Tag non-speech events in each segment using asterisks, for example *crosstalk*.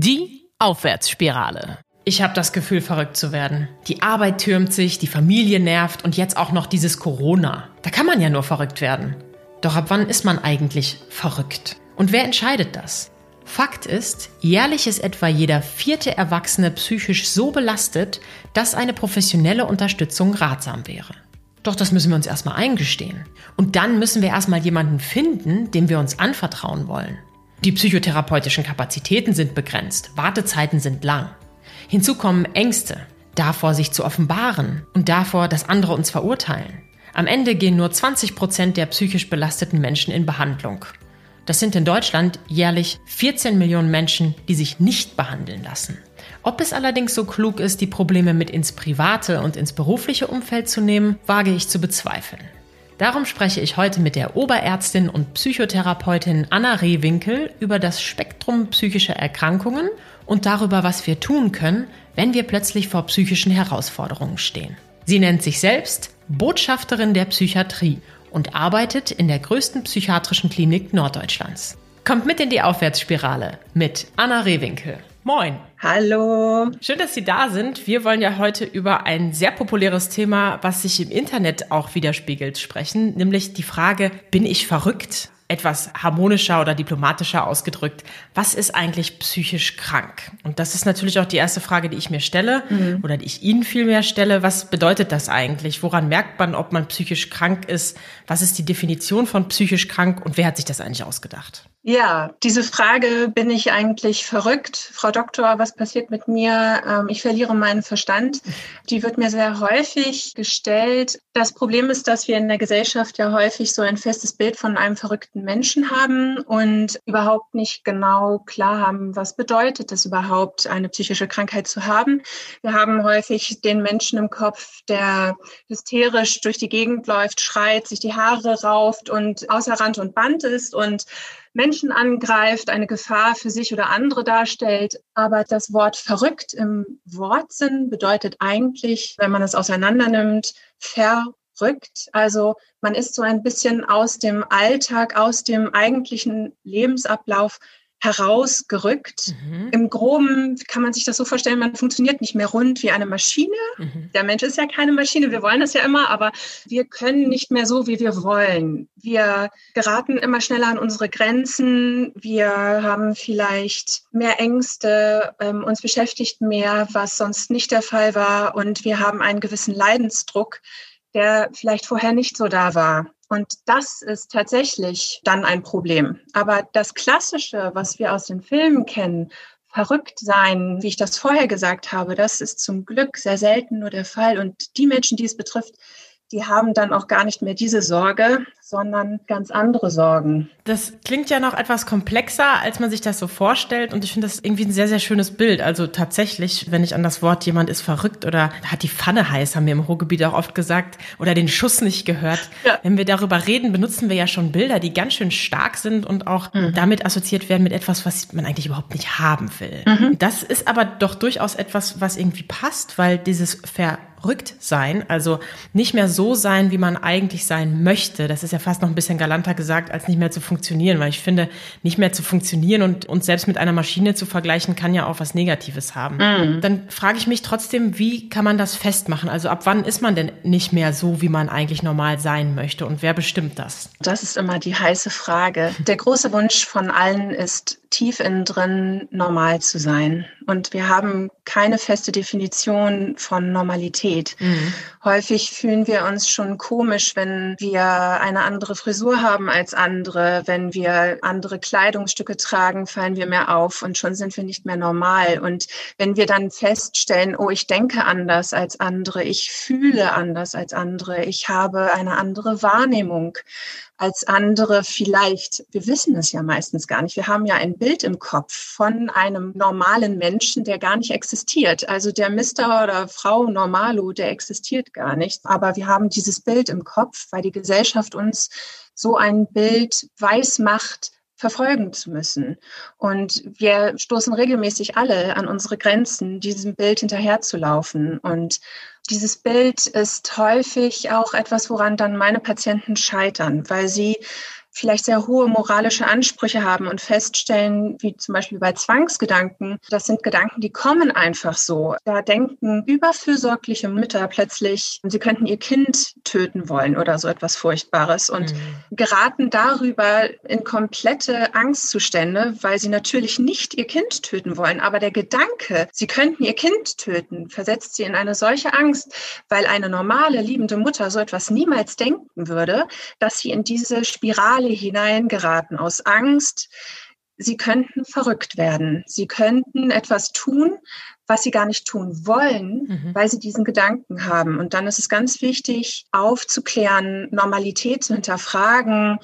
Die Aufwärtsspirale. Ich habe das Gefühl, verrückt zu werden. Die Arbeit türmt sich, die Familie nervt und jetzt auch noch dieses Corona. Da kann man ja nur verrückt werden. Doch ab wann ist man eigentlich verrückt? Und wer entscheidet das? Fakt ist, jährlich ist etwa jeder vierte Erwachsene psychisch so belastet, dass eine professionelle Unterstützung ratsam wäre. Doch das müssen wir uns erstmal eingestehen. Und dann müssen wir erstmal jemanden finden, dem wir uns anvertrauen wollen. Die psychotherapeutischen Kapazitäten sind begrenzt, Wartezeiten sind lang. Hinzu kommen Ängste, davor sich zu offenbaren und davor, dass andere uns verurteilen. Am Ende gehen nur 20 Prozent der psychisch belasteten Menschen in Behandlung. Das sind in Deutschland jährlich 14 Millionen Menschen, die sich nicht behandeln lassen. Ob es allerdings so klug ist, die Probleme mit ins private und ins berufliche Umfeld zu nehmen, wage ich zu bezweifeln. Darum spreche ich heute mit der Oberärztin und Psychotherapeutin Anna Rehwinkel über das Spektrum psychischer Erkrankungen und darüber, was wir tun können, wenn wir plötzlich vor psychischen Herausforderungen stehen. Sie nennt sich selbst Botschafterin der Psychiatrie und arbeitet in der größten psychiatrischen Klinik Norddeutschlands. Kommt mit in die Aufwärtsspirale mit Anna Rehwinkel. Moin. Hallo. Schön, dass Sie da sind. Wir wollen ja heute über ein sehr populäres Thema, was sich im Internet auch widerspiegelt, sprechen, nämlich die Frage, bin ich verrückt? etwas harmonischer oder diplomatischer ausgedrückt, was ist eigentlich psychisch krank? Und das ist natürlich auch die erste Frage, die ich mir stelle mhm. oder die ich Ihnen vielmehr stelle. Was bedeutet das eigentlich? Woran merkt man, ob man psychisch krank ist? Was ist die Definition von psychisch krank und wer hat sich das eigentlich ausgedacht? Ja, diese Frage, bin ich eigentlich verrückt? Frau Doktor, was passiert mit mir? Ähm, ich verliere meinen Verstand. Die wird mir sehr häufig gestellt. Das Problem ist, dass wir in der Gesellschaft ja häufig so ein festes Bild von einem verrückten Menschen haben und überhaupt nicht genau klar haben, was bedeutet es überhaupt, eine psychische Krankheit zu haben. Wir haben häufig den Menschen im Kopf, der hysterisch durch die Gegend läuft, schreit, sich die Haare rauft und außer Rand und Band ist und Menschen angreift, eine Gefahr für sich oder andere darstellt. Aber das Wort verrückt im Wortsinn bedeutet eigentlich, wenn man es auseinandernimmt, verrückt. Also man ist so ein bisschen aus dem Alltag, aus dem eigentlichen Lebensablauf herausgerückt. Mhm. Im Groben kann man sich das so vorstellen, man funktioniert nicht mehr rund wie eine Maschine. Mhm. Der Mensch ist ja keine Maschine, wir wollen das ja immer, aber wir können nicht mehr so, wie wir wollen. Wir geraten immer schneller an unsere Grenzen, wir haben vielleicht mehr Ängste, ähm, uns beschäftigt mehr, was sonst nicht der Fall war und wir haben einen gewissen Leidensdruck, der vielleicht vorher nicht so da war. Und das ist tatsächlich dann ein Problem. Aber das Klassische, was wir aus den Filmen kennen, verrückt sein, wie ich das vorher gesagt habe, das ist zum Glück sehr selten nur der Fall. Und die Menschen, die es betrifft, die haben dann auch gar nicht mehr diese Sorge, sondern ganz andere Sorgen. Das klingt ja noch etwas komplexer, als man sich das so vorstellt. Und ich finde das irgendwie ein sehr, sehr schönes Bild. Also tatsächlich, wenn ich an das Wort jemand ist verrückt oder hat die Pfanne heiß, haben wir im Ruhrgebiet auch oft gesagt, oder den Schuss nicht gehört. Ja. Wenn wir darüber reden, benutzen wir ja schon Bilder, die ganz schön stark sind und auch mhm. damit assoziiert werden mit etwas, was man eigentlich überhaupt nicht haben will. Mhm. Das ist aber doch durchaus etwas, was irgendwie passt, weil dieses Ver verrückt sein, also nicht mehr so sein, wie man eigentlich sein möchte. Das ist ja fast noch ein bisschen galanter gesagt, als nicht mehr zu funktionieren, weil ich finde, nicht mehr zu funktionieren und uns selbst mit einer Maschine zu vergleichen, kann ja auch was Negatives haben. Mhm. Dann frage ich mich trotzdem, wie kann man das festmachen? Also ab wann ist man denn nicht mehr so, wie man eigentlich normal sein möchte und wer bestimmt das? Das ist immer die heiße Frage. Der große Wunsch von allen ist, tief innen drin normal zu sein. Und wir haben keine feste Definition von Normalität. Mhm. Häufig fühlen wir uns schon komisch, wenn wir eine andere Frisur haben als andere. Wenn wir andere Kleidungsstücke tragen, fallen wir mehr auf und schon sind wir nicht mehr normal. Und wenn wir dann feststellen, oh, ich denke anders als andere, ich fühle anders als andere, ich habe eine andere Wahrnehmung als andere vielleicht, wir wissen es ja meistens gar nicht. Wir haben ja ein Bild im Kopf von einem normalen Menschen, der gar nicht existiert. Also der Mister oder Frau Normalo, der existiert gar nicht. Aber wir haben dieses Bild im Kopf, weil die Gesellschaft uns so ein Bild weiß macht, verfolgen zu müssen. Und wir stoßen regelmäßig alle an unsere Grenzen, diesem Bild hinterherzulaufen. Und dieses Bild ist häufig auch etwas, woran dann meine Patienten scheitern, weil sie vielleicht sehr hohe moralische Ansprüche haben und feststellen, wie zum Beispiel bei Zwangsgedanken, das sind Gedanken, die kommen einfach so. Da denken überfürsorgliche Mütter plötzlich, sie könnten ihr Kind töten wollen oder so etwas Furchtbares und mhm. geraten darüber in komplette Angstzustände, weil sie natürlich nicht ihr Kind töten wollen. Aber der Gedanke, sie könnten ihr Kind töten, versetzt sie in eine solche Angst, weil eine normale, liebende Mutter so etwas niemals denken würde, dass sie in diese Spirale hineingeraten aus Angst, sie könnten verrückt werden. Sie könnten etwas tun, was sie gar nicht tun wollen, mhm. weil sie diesen Gedanken haben. Und dann ist es ganz wichtig, aufzuklären, Normalität zu hinterfragen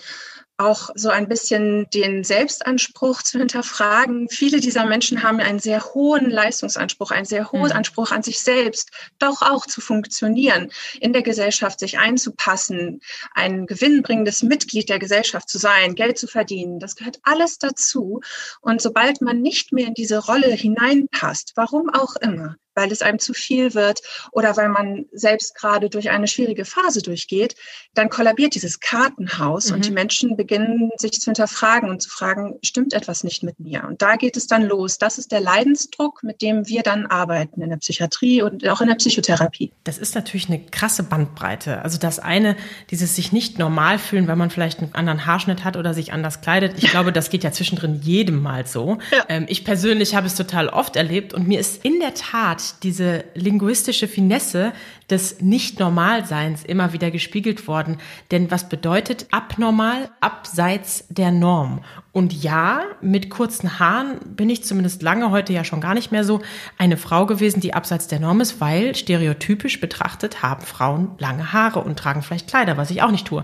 auch so ein bisschen den Selbstanspruch zu hinterfragen. Viele dieser Menschen haben einen sehr hohen Leistungsanspruch, einen sehr hohen mhm. Anspruch an sich selbst, doch auch zu funktionieren, in der Gesellschaft sich einzupassen, ein gewinnbringendes Mitglied der Gesellschaft zu sein, Geld zu verdienen. Das gehört alles dazu. Und sobald man nicht mehr in diese Rolle hineinpasst, warum auch immer, weil es einem zu viel wird oder weil man selbst gerade durch eine schwierige Phase durchgeht, dann kollabiert dieses Kartenhaus mhm. und die mhm. Menschen beginnen sich zu hinterfragen und zu fragen, stimmt etwas nicht mit mir? Und da geht es dann los. Das ist der Leidensdruck, mit dem wir dann arbeiten in der Psychiatrie und auch in der Psychotherapie. Das ist natürlich eine krasse Bandbreite. Also das eine, dieses sich nicht normal fühlen, weil man vielleicht einen anderen Haarschnitt hat oder sich anders kleidet. Ich glaube, das geht ja zwischendrin jedem mal so. Ja. Ähm, ich persönlich habe es total oft erlebt und mir ist in der Tat diese linguistische Finesse des Nicht-Normalseins immer wieder gespiegelt worden. Denn was bedeutet abnormal, abseits der Norm? Und ja, mit kurzen Haaren bin ich zumindest lange, heute ja schon gar nicht mehr so, eine Frau gewesen, die abseits der Norm ist, weil stereotypisch betrachtet haben Frauen lange Haare und tragen vielleicht Kleider, was ich auch nicht tue.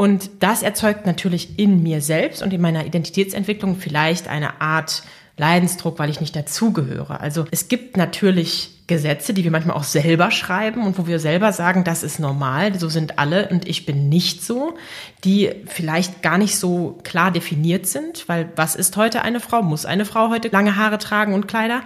Und das erzeugt natürlich in mir selbst und in meiner Identitätsentwicklung vielleicht eine Art Leidensdruck, weil ich nicht dazugehöre. Also es gibt natürlich Gesetze, die wir manchmal auch selber schreiben und wo wir selber sagen, das ist normal, so sind alle und ich bin nicht so, die vielleicht gar nicht so klar definiert sind, weil was ist heute eine Frau? Muss eine Frau heute lange Haare tragen und Kleider?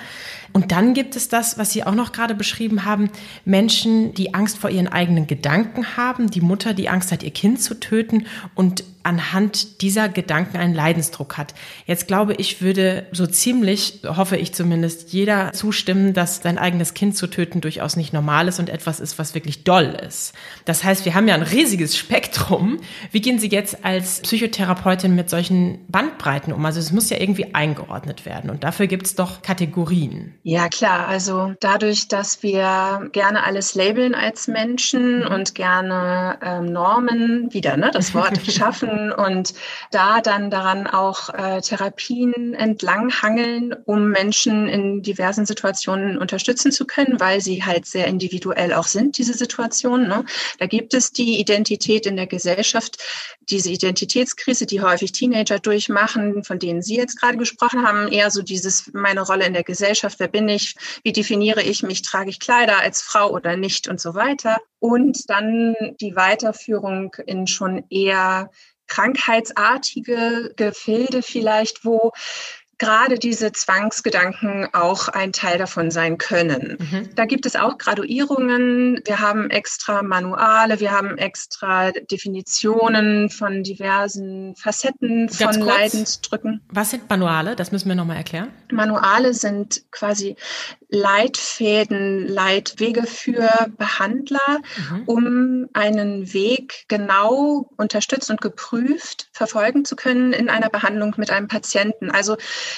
Und dann gibt es das, was Sie auch noch gerade beschrieben haben, Menschen, die Angst vor ihren eigenen Gedanken haben, die Mutter, die Angst hat, ihr Kind zu töten und anhand dieser Gedanken einen Leidensdruck hat. Jetzt glaube ich, würde so ziemlich, hoffe ich zumindest, jeder zustimmen, dass sein eigenes Kind zu töten durchaus nicht normal ist und etwas ist, was wirklich doll ist. Das heißt, wir haben ja ein riesiges Spektrum. Wie gehen Sie jetzt als Psychotherapeutin mit solchen Bandbreiten um? Also es muss ja irgendwie eingeordnet werden und dafür gibt es doch Kategorien. Ja, klar. Also dadurch, dass wir gerne alles labeln als Menschen mhm. und gerne ähm, Normen, wieder ne, das Wort *laughs* schaffen und da dann daran auch äh, Therapien entlanghangeln, um Menschen in diversen Situationen unterstützen zu können, weil sie halt sehr individuell auch sind, diese Situationen. Ne? Da gibt es die Identität in der Gesellschaft, diese Identitätskrise, die häufig Teenager durchmachen, von denen Sie jetzt gerade gesprochen haben, eher so dieses meine Rolle in der Gesellschaft, wer bin ich, wie definiere ich mich, trage ich Kleider als Frau oder nicht und so weiter. Und dann die Weiterführung in schon eher krankheitsartige Gefilde vielleicht, wo gerade diese Zwangsgedanken auch ein Teil davon sein können. Mhm. Da gibt es auch Graduierungen. Wir haben extra Manuale, wir haben extra Definitionen von diversen Facetten Ganz von kurz, Leidensdrücken. Was sind Manuale? Das müssen wir nochmal erklären. Manuale sind quasi Leitfäden, Leitwege für Behandler, mhm. um einen Weg genau unterstützt und geprüft verfolgen zu können in einer Behandlung mit einem Patienten. Also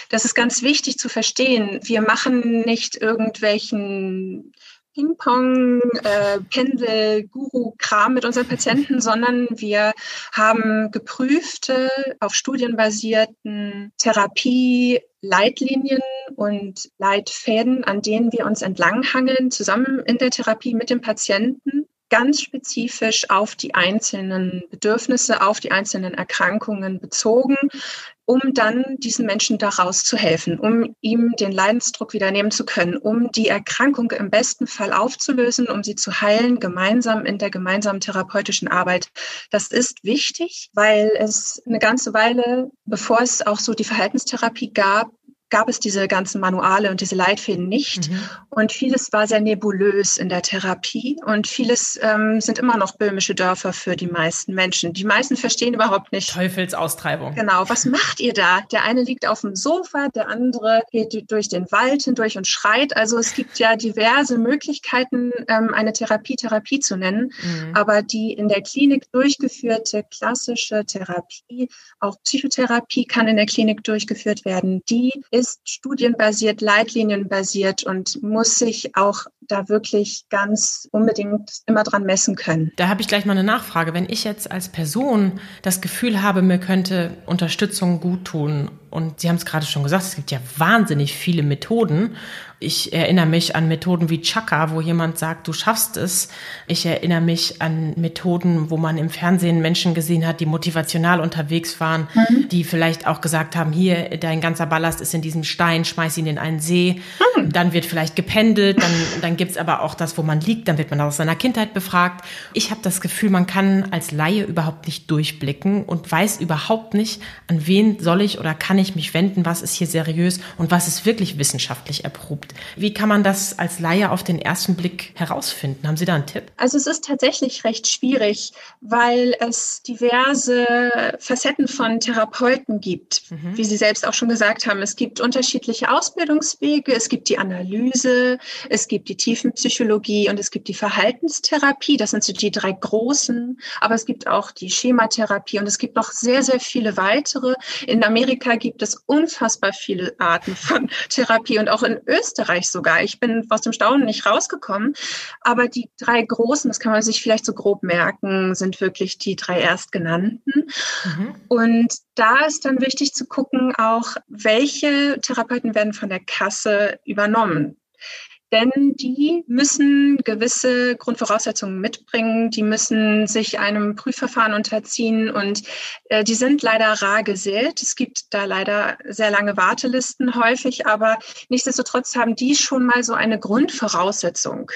das ist ganz wichtig zu verstehen. Wir machen nicht irgendwelchen Ping-Pong, äh, Pendel, Guru-Kram mit unseren Patienten, sondern wir haben geprüfte, auf Studien basierten Therapie, Leitlinien und Leitfäden, an denen wir uns entlanghangeln, zusammen in der Therapie mit dem Patienten, ganz spezifisch auf die einzelnen Bedürfnisse, auf die einzelnen Erkrankungen bezogen, um dann diesen Menschen daraus zu helfen, um ihm den Leidensdruck wieder nehmen zu können, um die Erkrankung im besten Fall aufzulösen, um sie zu heilen, gemeinsam in der gemeinsamen therapeutischen Arbeit. Das ist wichtig, weil es eine ganze Weile, bevor es auch so die Verhaltenstherapie gab, gab es diese ganzen Manuale und diese Leitfäden nicht. Mhm. Und vieles war sehr nebulös in der Therapie und vieles ähm, sind immer noch böhmische Dörfer für die meisten Menschen. Die meisten verstehen überhaupt nicht. Teufelsaustreibung. Genau. Was macht ihr da? Der eine liegt auf dem Sofa, der andere geht durch den Wald hindurch und schreit. Also es gibt ja diverse Möglichkeiten, ähm, eine Therapie Therapie zu nennen. Mhm. Aber die in der Klinik durchgeführte klassische Therapie, auch Psychotherapie kann in der Klinik durchgeführt werden. Die ist studienbasiert, leitlinienbasiert und muss sich auch da wirklich ganz unbedingt immer dran messen können. Da habe ich gleich mal eine Nachfrage. Wenn ich jetzt als Person das Gefühl habe, mir könnte Unterstützung gut tun und Sie haben es gerade schon gesagt, es gibt ja wahnsinnig viele Methoden ich erinnere mich an Methoden wie Chaka, wo jemand sagt, du schaffst es. Ich erinnere mich an Methoden, wo man im Fernsehen Menschen gesehen hat, die motivational unterwegs waren, mhm. die vielleicht auch gesagt haben, hier, dein ganzer Ballast ist in diesem Stein, schmeiß ihn in einen See. Mhm. Dann wird vielleicht gependelt, dann, dann gibt's aber auch das, wo man liegt, dann wird man aus seiner Kindheit befragt. Ich habe das Gefühl, man kann als Laie überhaupt nicht durchblicken und weiß überhaupt nicht, an wen soll ich oder kann ich mich wenden, was ist hier seriös und was ist wirklich wissenschaftlich erprobt. Wie kann man das als Laie auf den ersten Blick herausfinden? Haben Sie da einen Tipp? Also es ist tatsächlich recht schwierig, weil es diverse Facetten von Therapeuten gibt. Mhm. Wie Sie selbst auch schon gesagt haben, es gibt unterschiedliche Ausbildungswege, es gibt die Analyse, es gibt die Tiefenpsychologie und es gibt die Verhaltenstherapie. Das sind so die drei großen. Aber es gibt auch die Schematherapie und es gibt noch sehr, sehr viele weitere. In Amerika gibt es unfassbar viele Arten von Therapie und auch in Österreich Österreich sogar. Ich bin aus dem Staunen nicht rausgekommen. Aber die drei großen, das kann man sich vielleicht so grob merken, sind wirklich die drei erstgenannten. Mhm. Und da ist dann wichtig zu gucken, auch welche Therapeuten werden von der Kasse übernommen denn die müssen gewisse Grundvoraussetzungen mitbringen, die müssen sich einem Prüfverfahren unterziehen und äh, die sind leider rar gesät. Es gibt da leider sehr lange Wartelisten häufig, aber nichtsdestotrotz haben die schon mal so eine Grundvoraussetzung.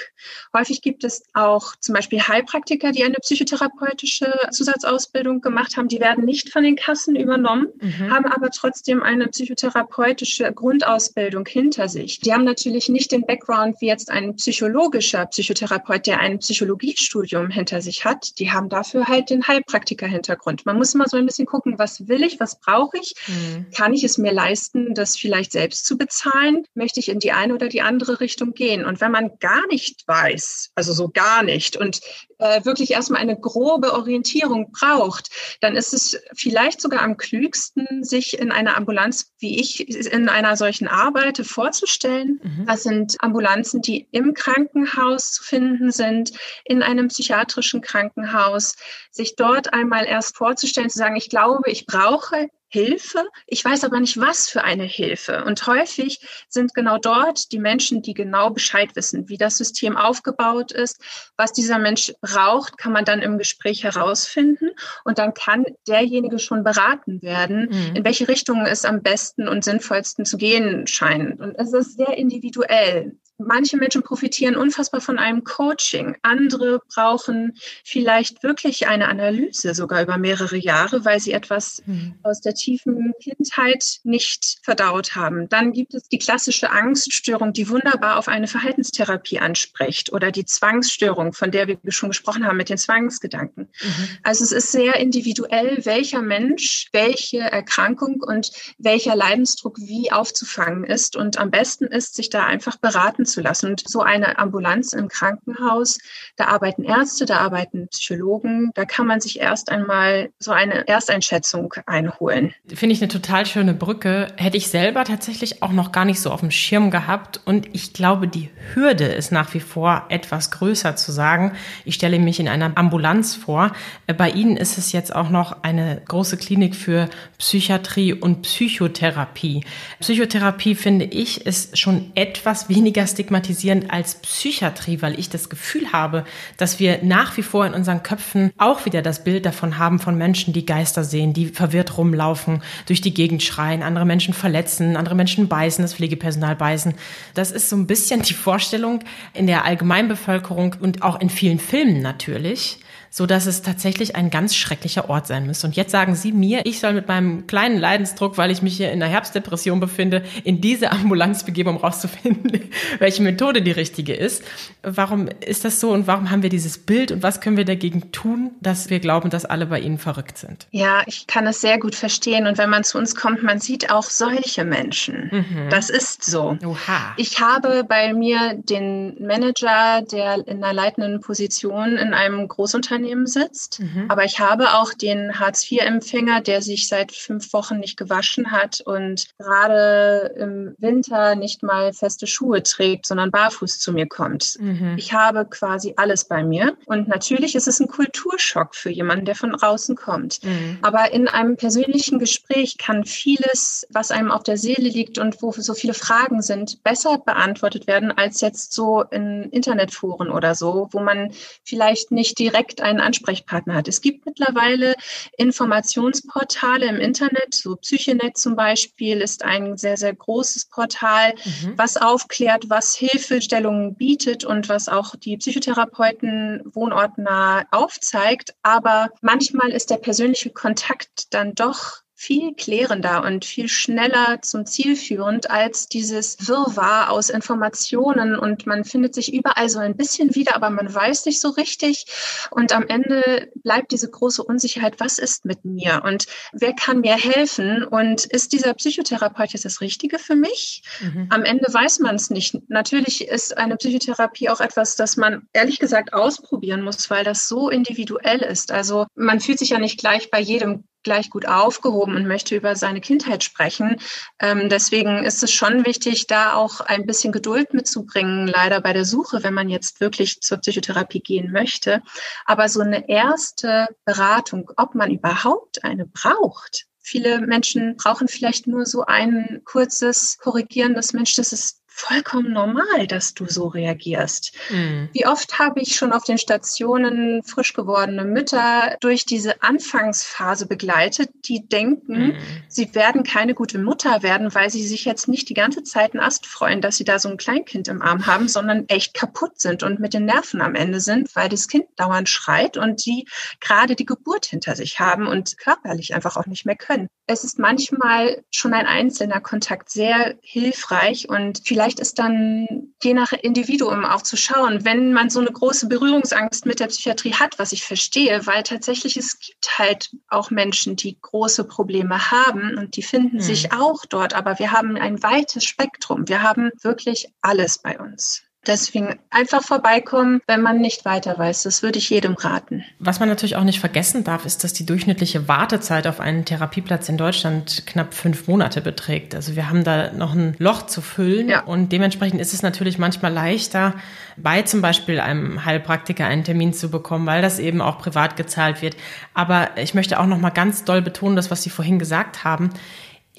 Häufig gibt es auch zum Beispiel Heilpraktiker, die eine psychotherapeutische Zusatzausbildung gemacht haben, die werden nicht von den Kassen übernommen, mhm. haben aber trotzdem eine psychotherapeutische Grundausbildung hinter sich. Die haben natürlich nicht den Background Wie jetzt ein psychologischer Psychotherapeut, der ein Psychologiestudium hinter sich hat, die haben dafür halt den Heilpraktiker-Hintergrund. Man muss immer so ein bisschen gucken, was will ich, was brauche ich? Mhm. Kann ich es mir leisten, das vielleicht selbst zu bezahlen? Möchte ich in die eine oder die andere Richtung gehen? Und wenn man gar nicht weiß, also so gar nicht und äh, wirklich erstmal eine grobe Orientierung braucht, dann ist es vielleicht sogar am klügsten, sich in einer Ambulanz, wie ich in einer solchen arbeite, vorzustellen. Mhm. Das sind Ambulanzen, die im Krankenhaus zu finden sind, in einem psychiatrischen Krankenhaus, sich dort einmal erst vorzustellen, zu sagen, ich glaube, ich brauche Hilfe. Ich weiß aber nicht, was für eine Hilfe. Und häufig sind genau dort die Menschen, die genau Bescheid wissen, wie das System aufgebaut ist, was dieser Mensch braucht, kann man dann im Gespräch herausfinden. Und dann kann derjenige schon beraten werden, mhm. in welche Richtung es am besten und sinnvollsten zu gehen scheint. Und es ist sehr individuell. Manche Menschen profitieren unfassbar von einem Coaching. Andere brauchen vielleicht wirklich eine Analyse, sogar über mehrere Jahre, weil sie etwas mhm. aus der tiefen Kindheit nicht verdaut haben. Dann gibt es die klassische Angststörung, die wunderbar auf eine Verhaltenstherapie anspricht oder die Zwangsstörung, von der wir schon gesprochen haben mit den Zwangsgedanken. Mhm. Also es ist sehr individuell, welcher Mensch welche Erkrankung und welcher Leidensdruck wie aufzufangen ist. Und am besten ist, sich da einfach beraten zu lassen. Und so eine Ambulanz im Krankenhaus, da arbeiten Ärzte, da arbeiten Psychologen, da kann man sich erst einmal so eine Ersteinschätzung einholen. Finde ich eine total schöne Brücke. Hätte ich selber tatsächlich auch noch gar nicht so auf dem Schirm gehabt. Und ich glaube, die Hürde ist nach wie vor etwas größer zu sagen. Ich stelle mich in einer Ambulanz vor. Bei Ihnen ist es jetzt auch noch eine große Klinik für Psychiatrie und Psychotherapie. Psychotherapie finde ich ist schon etwas weniger stigmatisierend als Psychiatrie, weil ich das Gefühl habe, dass wir nach wie vor in unseren Köpfen auch wieder das Bild davon haben von Menschen, die Geister sehen, die verwirrt rumlaufen, durch die Gegend schreien, andere Menschen verletzen, andere Menschen beißen, das Pflegepersonal beißen. Das ist so ein bisschen die Vorstellung in der Allgemeinbevölkerung und auch in vielen Filmen natürlich so dass es tatsächlich ein ganz schrecklicher Ort sein müsste. Und jetzt sagen Sie mir, ich soll mit meinem kleinen Leidensdruck, weil ich mich hier in einer Herbstdepression befinde, in diese Ambulanz begeben, um rauszufinden, *laughs* welche Methode die richtige ist. Warum ist das so und warum haben wir dieses Bild und was können wir dagegen tun, dass wir glauben, dass alle bei Ihnen verrückt sind? Ja, ich kann es sehr gut verstehen. Und wenn man zu uns kommt, man sieht auch solche Menschen. Mhm. Das ist so. Oha. Ich habe bei mir den Manager, der in einer leitenden Position in einem Großunternehmen sitzt. Mhm. Aber ich habe auch den Hartz-IV-Empfänger, der sich seit fünf Wochen nicht gewaschen hat und gerade im Winter nicht mal feste Schuhe trägt, sondern barfuß zu mir kommt. Mhm. Ich habe quasi alles bei mir. Und natürlich ist es ein Kulturschock für jemanden, der von außen kommt. Mhm. Aber in einem persönlichen Gespräch kann vieles, was einem auf der Seele liegt und wo so viele Fragen sind, besser beantwortet werden als jetzt so in Internetforen oder so, wo man vielleicht nicht direkt einen Ansprechpartner hat. Es gibt mittlerweile Informationsportale im Internet, so Psychenet zum Beispiel ist ein sehr, sehr großes Portal, mhm. was aufklärt, was Hilfestellungen bietet und was auch die Psychotherapeuten wohnortnah aufzeigt. Aber manchmal ist der persönliche Kontakt dann doch viel klärender und viel schneller zum Ziel führend als dieses Wirrwarr aus Informationen und man findet sich überall so ein bisschen wieder, aber man weiß nicht so richtig und am Ende bleibt diese große Unsicherheit, was ist mit mir und wer kann mir helfen und ist dieser Psychotherapeut jetzt das Richtige für mich? Mhm. Am Ende weiß man es nicht. Natürlich ist eine Psychotherapie auch etwas, das man ehrlich gesagt ausprobieren muss, weil das so individuell ist. Also man fühlt sich ja nicht gleich bei jedem gleich gut aufgehoben und möchte über seine Kindheit sprechen. Ähm, deswegen ist es schon wichtig, da auch ein bisschen Geduld mitzubringen, leider bei der Suche, wenn man jetzt wirklich zur Psychotherapie gehen möchte. Aber so eine erste Beratung, ob man überhaupt eine braucht, Viele Menschen brauchen vielleicht nur so ein kurzes korrigierendes Mensch, das ist vollkommen normal, dass du so reagierst. Mhm. Wie oft habe ich schon auf den Stationen frisch gewordene Mütter durch diese Anfangsphase begleitet, die denken, mhm. sie werden keine gute Mutter werden, weil sie sich jetzt nicht die ganze Zeit einen Ast freuen, dass sie da so ein Kleinkind im Arm haben, sondern echt kaputt sind und mit den Nerven am Ende sind, weil das Kind dauernd schreit und sie gerade die Geburt hinter sich haben und körperlich einfach auch nicht mehr können. Es ist manchmal schon ein einzelner Kontakt sehr hilfreich und vielleicht vielleicht ist dann je nach Individuum auch zu schauen, wenn man so eine große Berührungsangst mit der Psychiatrie hat, was ich verstehe, weil tatsächlich es gibt halt auch Menschen, die große Probleme haben und die finden mhm. sich auch dort, aber wir haben ein weites Spektrum. Wir haben wirklich alles bei uns. Deswegen einfach vorbeikommen, wenn man nicht weiter weiß. Das würde ich jedem raten. Was man natürlich auch nicht vergessen darf, ist, dass die durchschnittliche Wartezeit auf einen Therapieplatz in Deutschland knapp fünf Monate beträgt. Also wir haben da noch ein Loch zu füllen ja. und dementsprechend ist es natürlich manchmal leichter, bei zum Beispiel einem Heilpraktiker einen Termin zu bekommen, weil das eben auch privat gezahlt wird. Aber ich möchte auch noch mal ganz doll betonen, das, was Sie vorhin gesagt haben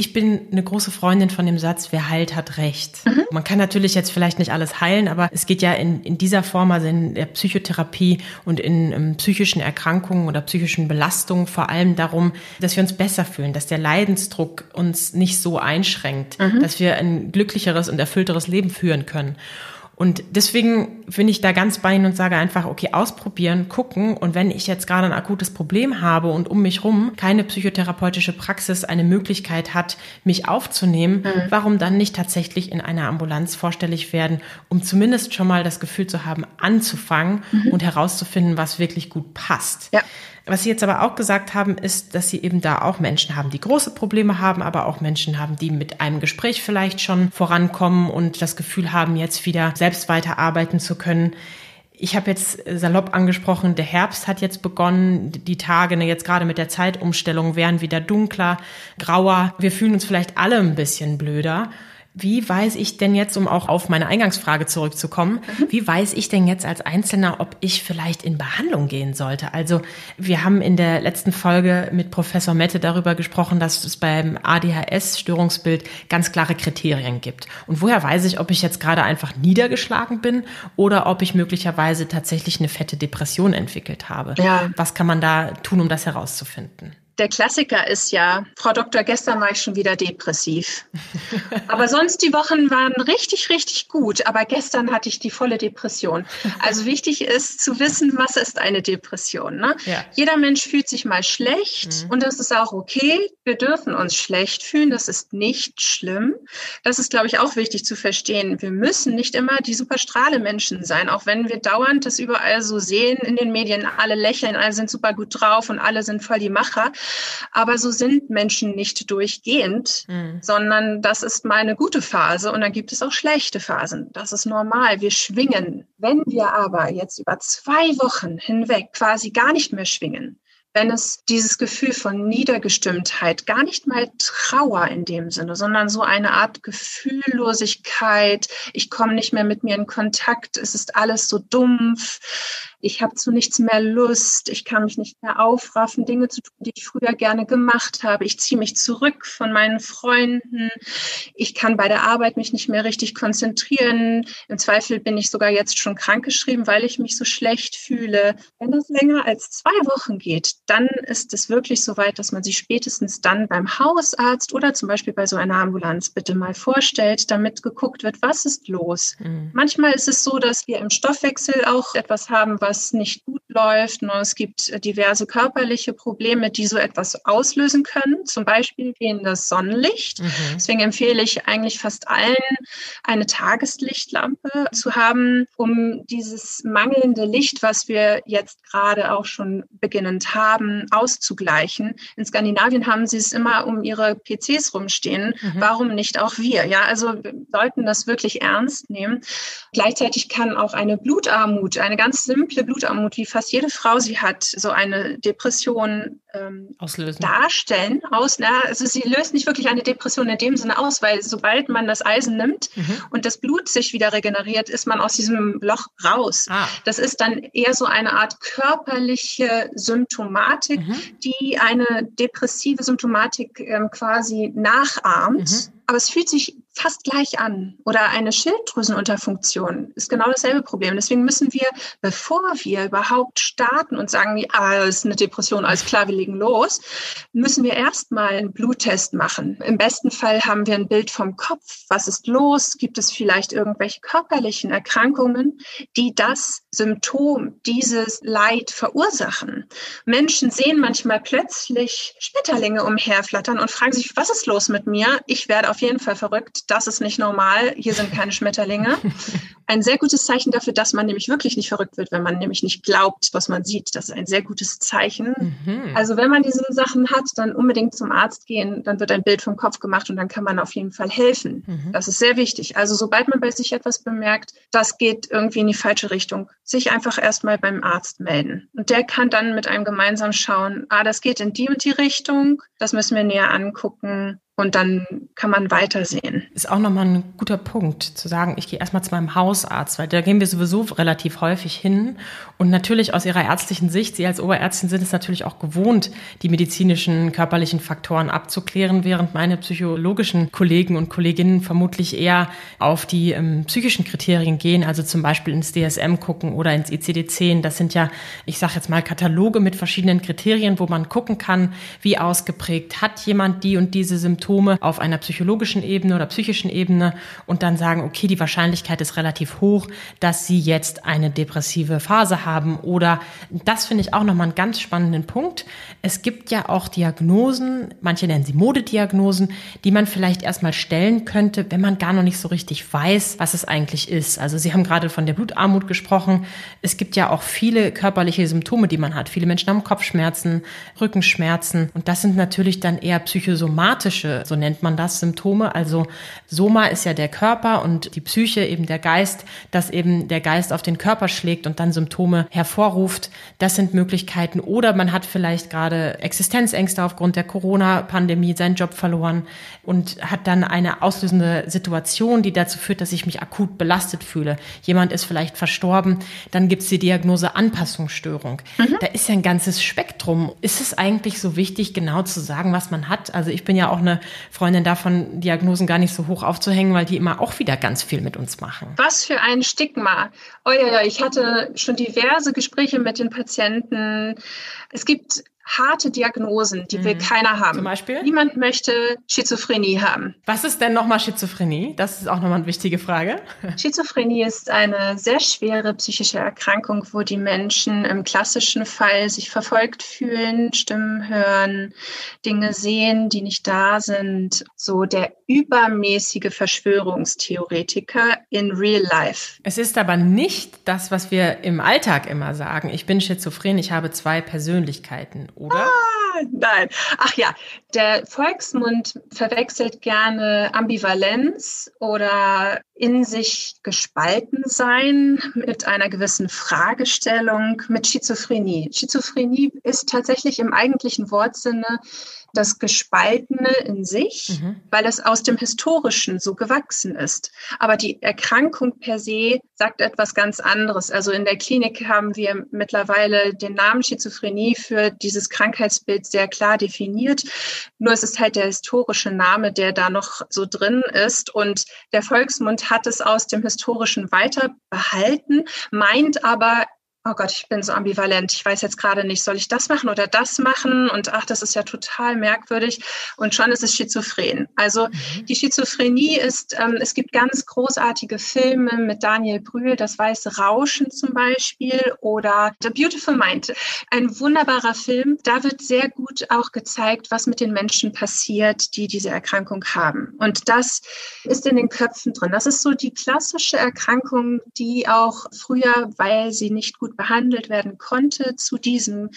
ich bin eine große Freundin von dem Satz, wer heilt, hat Recht. Mhm. Man kann natürlich jetzt vielleicht nicht alles heilen, aber es geht ja in, in dieser Form, also in der Psychotherapie und in, in psychischen Erkrankungen oder psychischen Belastungen vor allem darum, dass wir uns besser fühlen, dass der Leidensdruck uns nicht so einschränkt, mhm. dass wir ein glücklicheres und erfüllteres Leben führen können. Und deswegen bin ich da ganz bei Ihnen und sage einfach, okay, ausprobieren, gucken. Und wenn ich jetzt gerade ein akutes Problem habe und um mich rum keine psychotherapeutische Praxis eine Möglichkeit hat, mich aufzunehmen, mhm. warum dann nicht tatsächlich in einer Ambulanz vorstellig werden, um zumindest schon mal das Gefühl zu haben, anzufangen mhm. und herauszufinden, was wirklich gut passt. Ja. Was Sie jetzt aber auch gesagt haben, ist, dass Sie eben da auch Menschen haben, die große Probleme haben, aber auch Menschen haben, die mit einem Gespräch vielleicht schon vorankommen und das Gefühl haben, jetzt wieder selbst weiterarbeiten zu können. Ich habe jetzt salopp angesprochen, der Herbst hat jetzt begonnen, die Tage ne, jetzt gerade mit der Zeitumstellung werden wieder dunkler, grauer. Wir fühlen uns vielleicht alle ein bisschen blöder. Wie weiß ich denn jetzt, um auch auf meine Eingangsfrage zurückzukommen, mhm. wie weiß ich denn jetzt als Einzelner, ob ich vielleicht in Behandlung gehen sollte? Also wir haben in der letzten Folge mit Professor Mette darüber gesprochen, dass es beim ADHS-Störungsbild ganz klare Kriterien gibt. Und woher weiß ich, ob ich jetzt gerade einfach niedergeschlagen bin oder ob ich möglicherweise tatsächlich eine fette Depression entwickelt habe? Ja. Was kann man da tun, um das herauszufinden? Der Klassiker ist ja, Frau Doktor, gestern war ich schon wieder depressiv. *laughs* aber sonst die Wochen waren richtig, richtig gut. Aber gestern hatte ich die volle Depression. Also wichtig ist zu wissen, was ist eine Depression. Ne? Ja. Jeder Mensch fühlt sich mal schlecht mhm. und das ist auch okay. Wir dürfen uns schlecht fühlen. Das ist nicht schlimm. Das ist, glaube ich, auch wichtig zu verstehen. Wir müssen nicht immer die superstrahle Menschen sein, auch wenn wir dauernd das überall so sehen in den Medien. Alle lächeln, alle sind super gut drauf und alle sind voll die Macher. Aber so sind Menschen nicht durchgehend, mhm. sondern das ist mal eine gute Phase und dann gibt es auch schlechte Phasen. Das ist normal. Wir schwingen. Wenn wir aber jetzt über zwei Wochen hinweg quasi gar nicht mehr schwingen, wenn es dieses Gefühl von Niedergestimmtheit, gar nicht mal Trauer in dem Sinne, sondern so eine Art Gefühllosigkeit, ich komme nicht mehr mit mir in Kontakt, es ist alles so dumpf, ich habe zu nichts mehr Lust, ich kann mich nicht mehr aufraffen, Dinge zu tun, die ich früher gerne gemacht habe. Ich ziehe mich zurück von meinen Freunden. Ich kann bei der Arbeit mich nicht mehr richtig konzentrieren. Im Zweifel bin ich sogar jetzt schon krankgeschrieben, weil ich mich so schlecht fühle. Wenn das länger als zwei Wochen geht, dann ist es wirklich so weit, dass man sich spätestens dann beim Hausarzt oder zum Beispiel bei so einer Ambulanz bitte mal vorstellt, damit geguckt wird, was ist los. Mhm. Manchmal ist es so, dass wir im Stoffwechsel auch etwas haben, was was nicht gut läuft. Es gibt diverse körperliche Probleme, die so etwas auslösen können, zum Beispiel fehlendes Sonnenlicht. Mhm. Deswegen empfehle ich eigentlich fast allen, eine Tageslichtlampe zu haben, um dieses mangelnde Licht, was wir jetzt gerade auch schon beginnend haben, auszugleichen. In Skandinavien haben sie es immer um ihre PCs rumstehen. Mhm. Warum nicht auch wir? Ja, also wir sollten das wirklich ernst nehmen. Gleichzeitig kann auch eine Blutarmut, eine ganz simple chronische Blutarmut, wie fast jede Frau sie hat, so eine Depression ähm, Auslösen. darstellen. Aus, na, also sie löst nicht wirklich eine Depression in dem Sinne aus, weil sobald man das Eisen nimmt mhm. und das Blut sich wieder regeneriert, ist man aus diesem Loch raus. Ah. Das ist dann eher so eine Art körperliche Symptomatik, mhm. die eine depressive Symptomatik ähm, quasi nachahmt. Mhm. Aber es fühlt sich fast gleich an. Oder eine Schilddrüsenunterfunktion ist genau dasselbe Problem. Deswegen müssen wir, bevor wir überhaupt starten und sagen, ah, das ist eine Depression, alles klar, wir legen los, müssen wir erstmal einen Bluttest machen. Im besten Fall haben wir ein Bild vom Kopf. Was ist los? Gibt es vielleicht irgendwelche körperlichen Erkrankungen, die das Symptom, dieses Leid verursachen? Menschen sehen manchmal plötzlich Schmetterlinge umherflattern und fragen sich, was ist los mit mir? Ich werde auf jeden Fall verrückt. Das ist nicht normal. Hier sind keine Schmetterlinge. *laughs* Ein sehr gutes Zeichen dafür, dass man nämlich wirklich nicht verrückt wird, wenn man nämlich nicht glaubt, was man sieht. Das ist ein sehr gutes Zeichen. Mhm. Also wenn man diese Sachen hat, dann unbedingt zum Arzt gehen. Dann wird ein Bild vom Kopf gemacht und dann kann man auf jeden Fall helfen. Mhm. Das ist sehr wichtig. Also sobald man bei sich etwas bemerkt, das geht irgendwie in die falsche Richtung, sich einfach erstmal beim Arzt melden. Und der kann dann mit einem gemeinsam schauen, ah, das geht in die und die Richtung. Das müssen wir näher angucken und dann kann man weitersehen. Ist auch nochmal ein guter Punkt, zu sagen, ich gehe erstmal zu meinem Hausarzt, weil da gehen wir sowieso relativ häufig hin. Und natürlich aus Ihrer ärztlichen Sicht, Sie als Oberärztin sind es natürlich auch gewohnt, die medizinischen, körperlichen Faktoren abzuklären, während meine psychologischen Kollegen und Kolleginnen vermutlich eher auf die ähm, psychischen Kriterien gehen, also zum Beispiel ins DSM gucken oder ins ICD-10. Das sind ja, ich sage jetzt mal, Kataloge mit verschiedenen Kriterien, wo man gucken kann, wie ausgeprägt hat jemand die und diese Symptome Symptome auf einer psychologischen Ebene oder psychischen Ebene und dann sagen, okay, die Wahrscheinlichkeit ist relativ hoch, dass sie jetzt eine depressive Phase haben oder das finde ich auch nochmal einen ganz spannenden Punkt. Es gibt ja auch Diagnosen, manche nennen sie Modediagnosen, die man vielleicht erstmal stellen könnte, wenn man gar noch nicht so richtig weiß, was es eigentlich ist. Also Sie haben gerade von der Blutarmut gesprochen. Es gibt ja auch viele körperliche Symptome, die man hat. Viele Menschen haben Kopfschmerzen, Rückenschmerzen und das sind natürlich dann eher psychosomatische so nennt man das, Symptome. Also Soma ist ja der Körper und die Psyche eben der Geist, dass eben der Geist auf den Körper schlägt und dann Symptome hervorruft. Das sind Möglichkeiten. Oder man hat vielleicht gerade Existenzängste aufgrund der Corona-Pandemie, seinen Job verloren und hat dann eine auslösende Situation, die dazu führt, dass ich mich akut belastet fühle. Jemand ist vielleicht verstorben, dann gibt es die Diagnose Anpassungsstörung. Mhm. Da ist ja ein ganzes Spektrum. Ist es eigentlich so wichtig, genau zu sagen, was man hat? Also ich bin ja auch eine Freundin davon, Diagnosen gar nicht so hoch aufzuhängen, weil die immer auch wieder ganz viel mit uns machen. Was für ein Stigma. Oh ja, ja, ich hatte schon diverse Gespräche mit den Patienten. Es gibt harte Diagnosen, die mhm. will keiner haben. Zum Beispiel? Niemand möchte Schizophrenie haben. Was ist denn nochmal Schizophrenie? Das ist auch nochmal eine wichtige Frage. *laughs* Schizophrenie ist eine sehr schwere psychische Erkrankung, wo die Menschen im klassischen Fall sich verfolgt fühlen, Stimmen hören, Dinge sehen, die nicht da sind. So der übermäßige Verschwörungstheoretiker in real life. Es ist aber nicht das, was wir im Alltag immer sagen. Ich bin schizophren, ich habe zwei Persönlichkeiten, oder? Ah, nein. Ach ja, der Volksmund verwechselt gerne Ambivalenz oder in sich gespalten sein mit einer gewissen Fragestellung mit Schizophrenie. Schizophrenie ist tatsächlich im eigentlichen Wortsinne das Gespaltene in sich, mhm. weil es aus dem Historischen so gewachsen ist. Aber die Erkrankung per se sagt etwas ganz anderes. Also in der Klinik haben wir mittlerweile den Namen Schizophrenie für dieses Krankheitsbild sehr klar definiert. Nur es ist halt der historische Name, der da noch so drin ist. Und der Volksmund hat es aus dem Historischen weiter behalten, meint aber, oh Gott, ich bin so ambivalent. Ich weiß jetzt gerade nicht, soll ich das machen oder das machen? Und ach, das ist ja total merkwürdig. Und schon ist es schizophren. Also mhm. die Schizophrenie ist, ähm, es gibt ganz großartige Filme mit Daniel Brühl, das weiße Rauschen zum Beispiel oder The Beautiful Mind. Ein wunderbarer Film. Da wird sehr gut auch gezeigt, was mit den Menschen passiert, die diese Erkrankung haben. Und das ist in den Köpfen drin. Das ist so die klassische Erkrankung, die auch früher, weil sie nicht gut gut behandelt werden konnte, zu diesem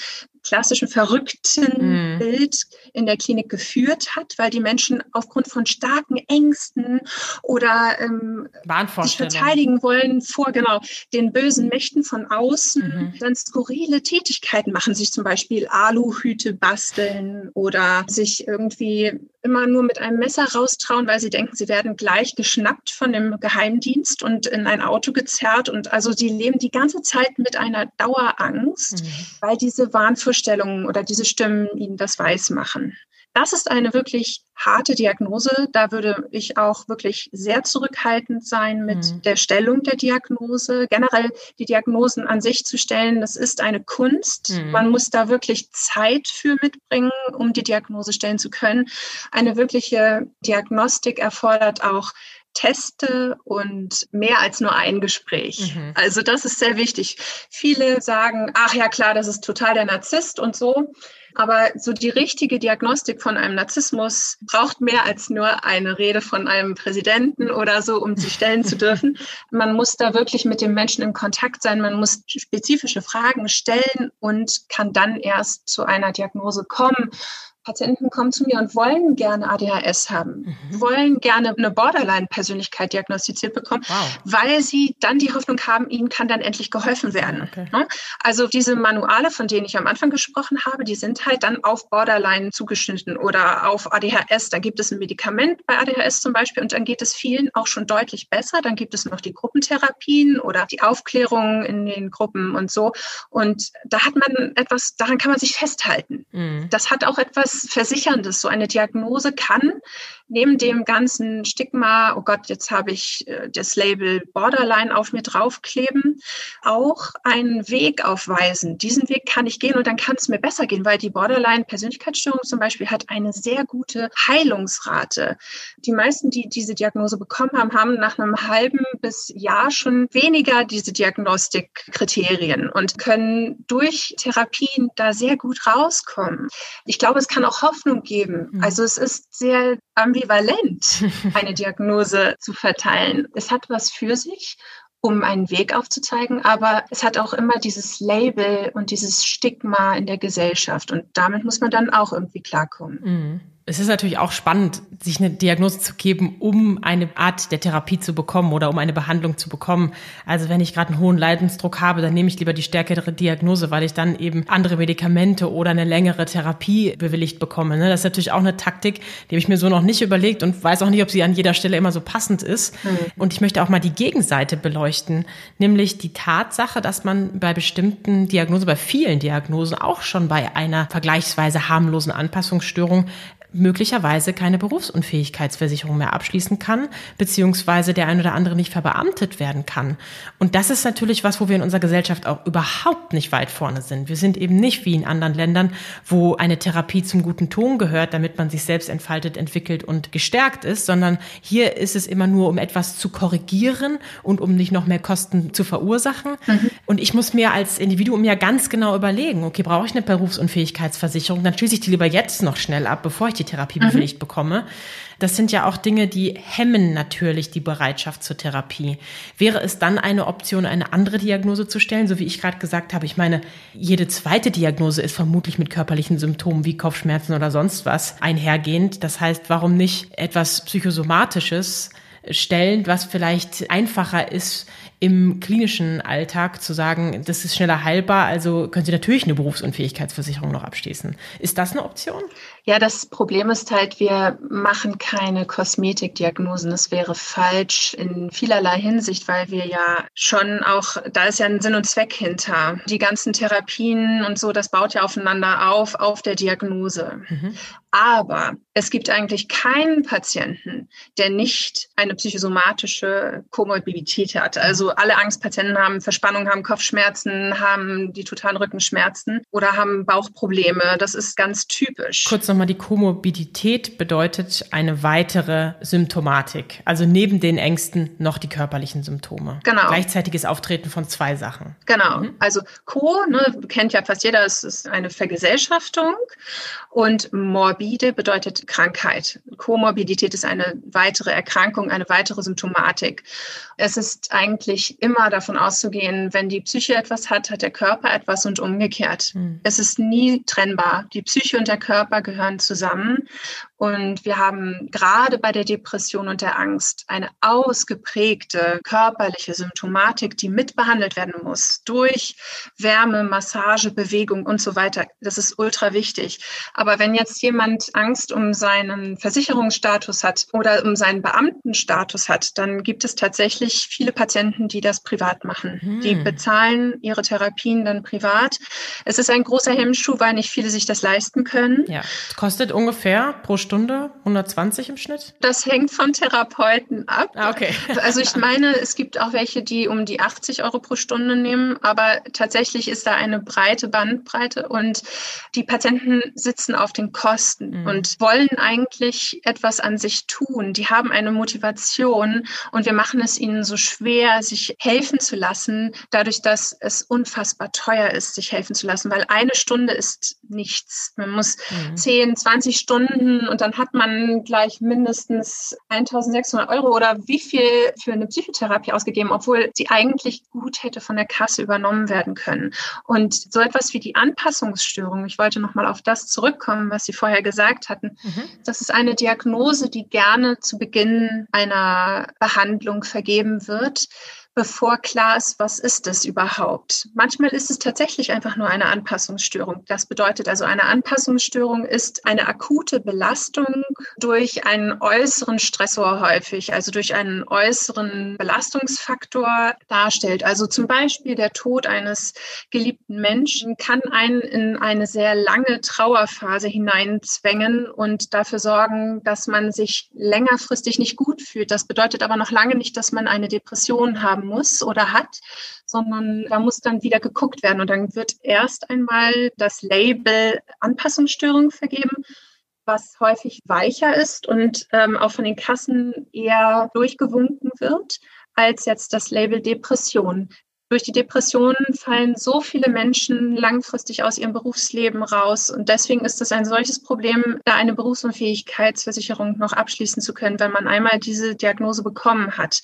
klassischen verrückten mm. Bild in der Klinik geführt hat, weil die Menschen aufgrund von starken Ängsten oder ähm, sich verteidigen wollen vor genau den bösen Mächten von außen, mhm. dann skurrile Tätigkeiten machen, sich zum Beispiel Aluhüte basteln oder sich irgendwie immer nur mit einem Messer raustrauen, weil sie denken, sie werden gleich geschnappt von dem Geheimdienst und in ein Auto gezerrt. Und also sie leben die ganze Zeit mit einer Dauerangst, mhm. weil diese Wahnvorstellungen oder diese Stimmen ihnen das weiß machen. Das ist eine wirklich harte Diagnose. Da würde ich auch wirklich sehr zurückhaltend sein mit mhm. der Stellung der Diagnose. Generell die Diagnosen an sich zu stellen, das ist eine Kunst. Mhm. Man muss da wirklich Zeit für mitbringen, um die Diagnose stellen zu können. Eine wirkliche Diagnostik erfordert auch Teste und mehr als nur ein Gespräch. Mhm. Also das ist sehr wichtig. Viele sagen, ach ja klar, das ist total der Narzisst und so. Aber so die richtige Diagnostik von einem Narzissmus braucht mehr als nur eine Rede von einem Präsidenten oder so, um sie stellen zu *laughs* dürfen. Man muss da wirklich mit dem Menschen in Kontakt sein. Man muss spezifische Fragen stellen und kann dann erst zu einer Diagnose kommen. Patienten kommen zu mir und wollen gerne ADHS haben, mhm. wollen gerne eine Borderline-Persönlichkeit diagnostiziert bekommen, wow. weil sie dann die Hoffnung haben, ihnen kann dann endlich geholfen werden. Okay. Ne? Also diese Manuale, von denen ich am Anfang gesprochen habe, die sind halt dann auf Borderline zugeschnitten oder auf ADHS. Da gibt es ein Medikament bei ADHS zum Beispiel und dann geht es vielen auch schon deutlich besser. Dann gibt es noch die Gruppentherapien oder die Aufklärung in den Gruppen und so. Und da hat man etwas, daran kann man sich festhalten. Mhm. Das hat auch etwas Versicherndes. So eine Diagnose kann neben dem ganzen Stigma, oh Gott, jetzt habe ich äh, das Label Borderline auf mir draufkleben, auch einen Weg aufweisen. Diesen Weg kann ich gehen und dann kann es mir besser gehen, weil die Borderline-Persönlichkeitsstörung zum Beispiel hat eine sehr gute Heilungsrate. Die meisten, die diese Diagnose bekommen haben, haben nach einem halben bis Jahr schon weniger diese Diagnostikkriterien und können durch Therapien da sehr gut rauskommen. Ich glaube, es kann auch Hoffnung geben. Mhm. Also es ist sehr ambivalent, eine Diagnose zu verteilen. Es hat was für sich um einen Weg aufzuzeigen, aber es hat auch immer dieses Label und dieses Stigma in der Gesellschaft und damit muss man dann auch irgendwie klarkommen. Mhm es ist natürlich auch spannend, sich eine Diagnose zu geben, um eine Art der Therapie zu bekommen oder um eine Behandlung zu bekommen. Also wenn ich gerade einen hohen Leidensdruck habe, dann nehme ich lieber die stärkere Diagnose, weil ich dann eben andere Medikamente oder eine längere Therapie bewilligt bekomme. Ne? Das ist natürlich auch eine Taktik, die habe ich mir so noch nicht überlegt und weiß auch nicht, ob sie an jeder Stelle immer so passend ist. Mhm. Und ich möchte auch mal die Gegenseite beleuchten, nämlich die Tatsache, dass man bei bestimmten Diagnosen, bei vielen Diagnosen, auch schon bei einer vergleichsweise harmlosen Anpassungsstörung möglicherweise keine Berufsunfähigkeitsversicherung mehr abschließen kann, beziehungsweise der ein oder andere nicht verbeamtet werden kann. Und das ist natürlich was, wo wir in unserer Gesellschaft auch überhaupt nicht weit vorne sind. Wir sind eben nicht wie in anderen Ländern, wo eine Therapie zum guten Ton gehört, damit man sich selbst entfaltet, entwickelt und gestärkt ist, sondern hier ist es immer nur, um etwas zu korrigieren und um nicht noch mehr Kosten zu verursachen. Mhm. Und ich muss mir als Individuum ja ganz genau überlegen, okay, brauche ich eine Berufsunfähigkeitsversicherung? Dann schließe ich die lieber jetzt noch schnell ab, bevor ich die Therapie mhm. bewilligt bekomme. Das sind ja auch Dinge, die hemmen natürlich die Bereitschaft zur Therapie. Wäre es dann eine Option, eine andere Diagnose zu stellen, so wie ich gerade gesagt habe? Ich meine, jede zweite Diagnose ist vermutlich mit körperlichen Symptomen wie Kopfschmerzen oder sonst was einhergehend. Das heißt, warum nicht etwas Psychosomatisches stellen, was vielleicht einfacher ist, im klinischen Alltag zu sagen, das ist schneller heilbar, also können Sie natürlich eine Berufsunfähigkeitsversicherung noch abschließen. Ist das eine Option? Ja, das Problem ist halt, wir machen keine Kosmetikdiagnosen. Das wäre falsch in vielerlei Hinsicht, weil wir ja schon auch, da ist ja ein Sinn und Zweck hinter. Die ganzen Therapien und so, das baut ja aufeinander auf, auf der Diagnose. Mhm. Aber es gibt eigentlich keinen Patienten, der nicht eine psychosomatische Komorbidität hat. Also alle Angstpatienten haben Verspannung, haben Kopfschmerzen, haben die totalen Rückenschmerzen oder haben Bauchprobleme. Das ist ganz typisch. Kurz nochmal, die Komorbidität bedeutet eine weitere Symptomatik. Also neben den Ängsten noch die körperlichen Symptome. Genau. Gleichzeitiges Auftreten von zwei Sachen. Genau. Mhm. Also Co, ne, kennt ja fast jeder, es ist eine Vergesellschaftung und morbide bedeutet Krankheit. Komorbidität ist eine weitere Erkrankung, eine weitere Symptomatik. Es ist eigentlich immer davon auszugehen, wenn die Psyche etwas hat, hat der Körper etwas und umgekehrt. Mhm. Es ist nie trennbar. Die Psyche und der Körper gehören zusammen. Und wir haben gerade bei der Depression und der Angst eine ausgeprägte körperliche Symptomatik, die mitbehandelt werden muss durch Wärme, Massage, Bewegung und so weiter. Das ist ultra wichtig. Aber wenn jetzt jemand Angst um seinen Versicherungsstatus hat oder um seinen Beamtenstatus hat, dann gibt es tatsächlich viele Patienten, die das privat machen. Hm. Die bezahlen ihre Therapien dann privat. Es ist ein großer Hemmschuh, weil nicht viele sich das leisten können. Ja, kostet ungefähr pro Stunde Stunde? 120 im Schnitt? Das hängt von Therapeuten ab. Ah, okay. Also ich *laughs* meine, es gibt auch welche, die um die 80 Euro pro Stunde nehmen, aber tatsächlich ist da eine breite Bandbreite und die Patienten sitzen auf den Kosten mhm. und wollen eigentlich etwas an sich tun. Die haben eine Motivation und wir machen es ihnen so schwer, sich helfen zu lassen, dadurch, dass es unfassbar teuer ist, sich helfen zu lassen, weil eine Stunde ist nichts. Man muss mhm. 10, 20 Stunden und dann hat man gleich mindestens 1600 Euro oder wie viel für eine Psychotherapie ausgegeben, obwohl sie eigentlich gut hätte von der Kasse übernommen werden können. Und so etwas wie die Anpassungsstörung, ich wollte nochmal auf das zurückkommen, was Sie vorher gesagt hatten. Mhm. Das ist eine Diagnose, die gerne zu Beginn einer Behandlung vergeben wird bevor klar ist, was ist es überhaupt. Manchmal ist es tatsächlich einfach nur eine Anpassungsstörung. Das bedeutet also, eine Anpassungsstörung ist eine akute Belastung durch einen äußeren Stressor häufig, also durch einen äußeren Belastungsfaktor darstellt. Also zum Beispiel der Tod eines geliebten Menschen kann einen in eine sehr lange Trauerphase hineinzwängen und dafür sorgen, dass man sich längerfristig nicht gut fühlt. Das bedeutet aber noch lange nicht, dass man eine Depression haben haben muss oder hat, sondern da muss dann wieder geguckt werden. Und dann wird erst einmal das Label Anpassungsstörung vergeben was häufig weicher ist und ähm, auch von den Kassen eher durchgewunken wird, als jetzt das Label Depression. Durch die Depressionen fallen so viele Menschen langfristig aus ihrem Berufsleben raus. Und deswegen ist es ein solches Problem, da eine Berufsunfähigkeitsversicherung noch abschließen zu können, wenn man einmal diese Diagnose bekommen hat.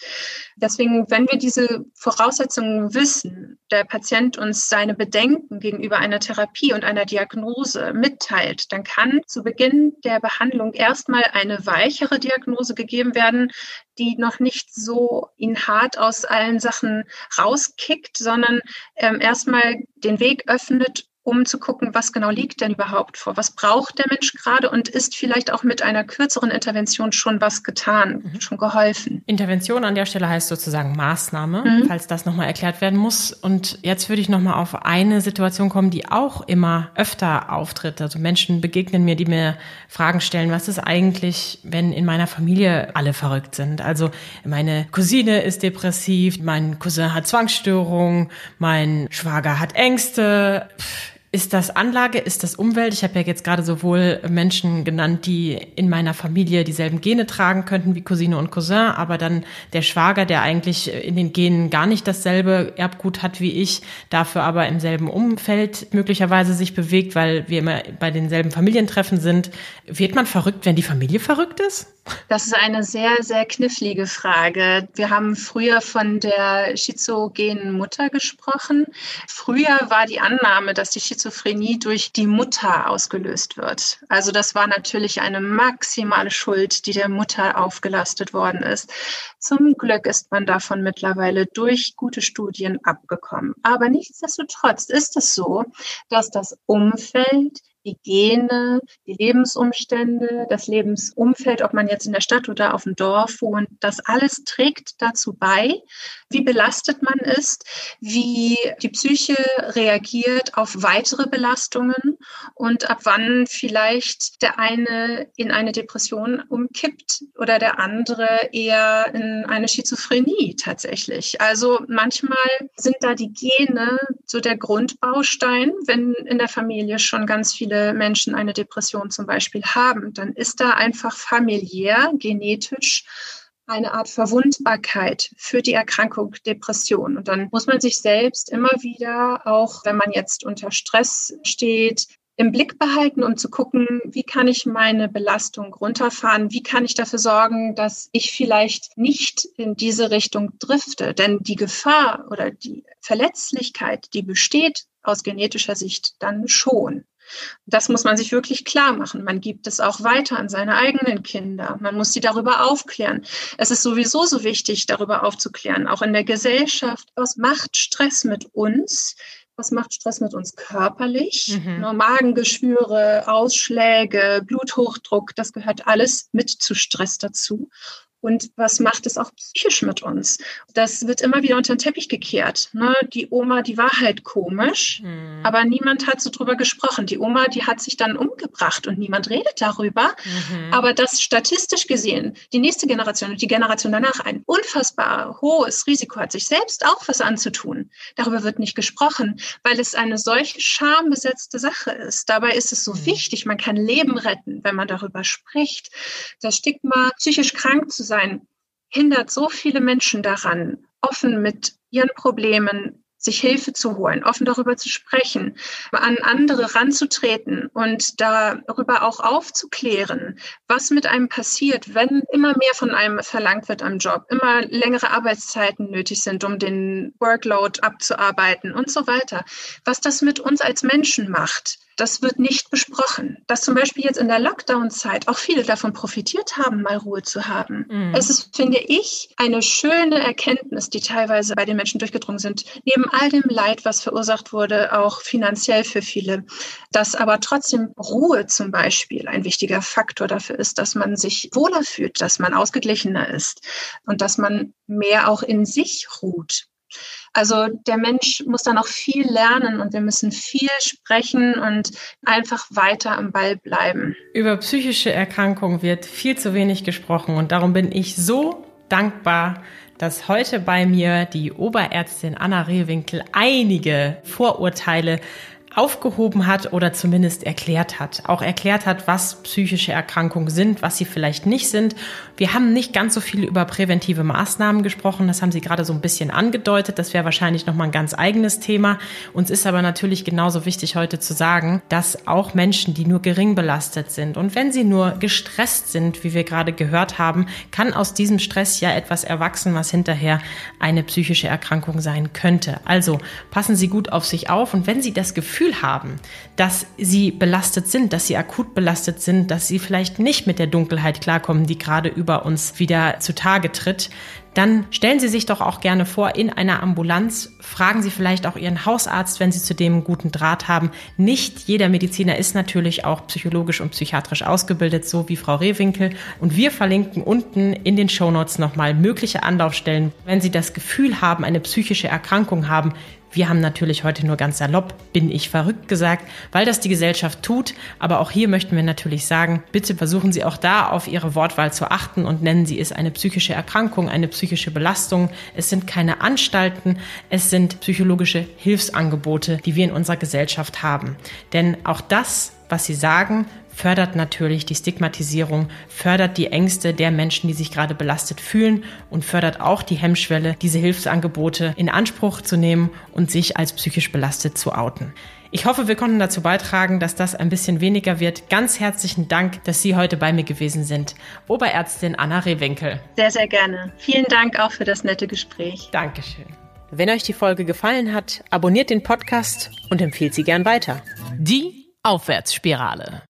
Deswegen, wenn wir diese Voraussetzungen wissen, der Patient uns seine Bedenken gegenüber einer Therapie und einer Diagnose mitteilt, dann kann zu Beginn der Behandlung erstmal eine weichere Diagnose gegeben werden, die noch nicht so ihn hart aus allen Sachen rauskickt, sondern ähm, erstmal den Weg öffnet, um zu gucken, was genau liegt denn überhaupt vor? Was braucht der Mensch gerade und ist vielleicht auch mit einer kürzeren Intervention schon was getan, mhm. schon geholfen? Intervention an der Stelle heißt sozusagen Maßnahme, mhm. falls das nochmal erklärt werden muss. Und jetzt würde ich nochmal auf eine Situation kommen, die auch immer öfter auftritt. Also Menschen begegnen mir, die mir Fragen stellen, was ist eigentlich, wenn in meiner Familie alle verrückt sind? Also meine Cousine ist depressiv, mein Cousin hat Zwangsstörungen, mein Schwager hat Ängste. Pff, ist das Anlage, ist das Umwelt? Ich habe ja jetzt gerade sowohl Menschen genannt, die in meiner Familie dieselben Gene tragen könnten wie Cousine und Cousin, aber dann der Schwager, der eigentlich in den Genen gar nicht dasselbe Erbgut hat wie ich, dafür aber im selben Umfeld möglicherweise sich bewegt, weil wir immer bei denselben Familientreffen sind. Wird man verrückt, wenn die Familie verrückt ist? Das ist eine sehr, sehr knifflige Frage. Wir haben früher von der schizogenen Mutter gesprochen. Früher war die Annahme, dass die Schizophrenie durch die Mutter ausgelöst wird. Also das war natürlich eine maximale Schuld, die der Mutter aufgelastet worden ist. Zum Glück ist man davon mittlerweile durch gute Studien abgekommen. Aber nichtsdestotrotz ist es so, dass das Umfeld, die Gene, die Lebensumstände, das Lebensumfeld, ob man jetzt in der Stadt oder auf dem Dorf wohnt, das alles trägt dazu bei, wie belastet man ist, wie die Psyche reagiert auf weitere Belastungen und ab wann vielleicht der eine in eine Depression umkippt oder der andere eher in eine Schizophrenie tatsächlich. Also manchmal sind da die Gene so der Grundbaustein, wenn in der Familie schon ganz viele viele Menschen eine Depression zum Beispiel haben, dann ist da einfach familiär, genetisch eine Art Verwundbarkeit für die Erkrankung Depression. Und dann muss man sich selbst immer wieder, auch wenn man jetzt unter Stress steht, im Blick behalten, um zu gucken, wie kann ich meine Belastung runterfahren, wie kann ich dafür sorgen, dass ich vielleicht nicht in diese Richtung drifte. Denn die Gefahr oder die Verletzlichkeit, die besteht aus genetischer Sicht dann schon. Das muss man sich wirklich klar machen. Man gibt es auch weiter an seine eigenen Kinder. Man muss sie darüber aufklären. Es ist sowieso so wichtig, darüber aufzuklären, auch in der Gesellschaft. Was macht Stress mit uns? Was macht Stress mit uns körperlich? Mhm. Magengeschwüre, Ausschläge, Bluthochdruck, das gehört alles mit zu Stress dazu. Und was macht es auch psychisch mit uns? Das wird immer wieder unter den Teppich gekehrt. Ne? Die Oma, die war halt komisch, mhm. aber niemand hat so drüber gesprochen. Die Oma, die hat sich dann umgebracht und niemand redet darüber. Mhm. Aber das statistisch gesehen, die nächste Generation und die Generation danach ein unfassbar hohes Risiko hat, sich selbst auch was anzutun. Darüber wird nicht gesprochen, weil es eine solche schambesetzte Sache ist. Dabei ist es so mhm. wichtig, man kann Leben retten, wenn man darüber spricht. Das Stigma, psychisch krank zu sein, hindert so viele Menschen daran, offen mit ihren Problemen sich Hilfe zu holen, offen darüber zu sprechen, an andere ranzutreten und darüber auch aufzuklären, was mit einem passiert, wenn immer mehr von einem verlangt wird am Job, immer längere Arbeitszeiten nötig sind, um den Workload abzuarbeiten und so weiter. Was das mit uns als Menschen macht, das wird nicht besprochen. Dass zum Beispiel jetzt in der Lockdown-Zeit auch viele davon profitiert haben, mal Ruhe zu haben. Mhm. Es ist, finde ich, eine schöne Erkenntnis, die teilweise bei den Menschen durchgedrungen sind, neben all dem Leid, was verursacht wurde, auch finanziell für viele, dass aber trotzdem Ruhe zum Beispiel ein wichtiger Faktor dafür ist, dass man sich wohler fühlt, dass man ausgeglichener ist und dass man mehr auch in sich ruht. Also der Mensch muss da noch viel lernen und wir müssen viel sprechen und einfach weiter am Ball bleiben. Über psychische Erkrankungen wird viel zu wenig gesprochen und darum bin ich so dankbar, dass heute bei mir die Oberärztin Anna Rehwinkel einige Vorurteile aufgehoben hat oder zumindest erklärt hat. Auch erklärt hat, was psychische Erkrankungen sind, was sie vielleicht nicht sind. Wir haben nicht ganz so viel über präventive Maßnahmen gesprochen. Das haben Sie gerade so ein bisschen angedeutet. Das wäre wahrscheinlich nochmal ein ganz eigenes Thema. Uns ist aber natürlich genauso wichtig heute zu sagen, dass auch Menschen, die nur gering belastet sind und wenn sie nur gestresst sind, wie wir gerade gehört haben, kann aus diesem Stress ja etwas erwachsen, was hinterher eine psychische Erkrankung sein könnte. Also passen Sie gut auf sich auf und wenn Sie das Gefühl haben, dass sie belastet sind, dass sie akut belastet sind, dass sie vielleicht nicht mit der Dunkelheit klarkommen, die gerade über darüber uns wieder zutage tritt, dann stellen Sie sich doch auch gerne vor in einer Ambulanz. Fragen Sie vielleicht auch Ihren Hausarzt, wenn Sie zu dem einen guten Draht haben. Nicht jeder Mediziner ist natürlich auch psychologisch und psychiatrisch ausgebildet, so wie Frau Rehwinkel. Und wir verlinken unten in den Shownotes nochmal mögliche Anlaufstellen. Wenn Sie das Gefühl haben, eine psychische Erkrankung haben, wir haben natürlich heute nur ganz salopp, bin ich verrückt gesagt, weil das die Gesellschaft tut. Aber auch hier möchten wir natürlich sagen, bitte versuchen Sie auch da auf Ihre Wortwahl zu achten und nennen Sie es eine psychische Erkrankung, eine psychische Belastung. Es sind keine Anstalten, es sind psychologische Hilfsangebote, die wir in unserer Gesellschaft haben. Denn auch das, was Sie sagen, fördert natürlich die Stigmatisierung, fördert die Ängste der Menschen, die sich gerade belastet fühlen und fördert auch die Hemmschwelle, diese Hilfsangebote in Anspruch zu nehmen und sich als psychisch belastet zu outen. Ich hoffe, wir konnten dazu beitragen, dass das ein bisschen weniger wird. Ganz herzlichen Dank, dass Sie heute bei mir gewesen sind. Oberärztin Anna Rehwinkel. Sehr, sehr gerne. Vielen Dank auch für das nette Gespräch. Dankeschön. Wenn euch die Folge gefallen hat, abonniert den Podcast und empfiehlt sie gern weiter. Die Aufwärtsspirale.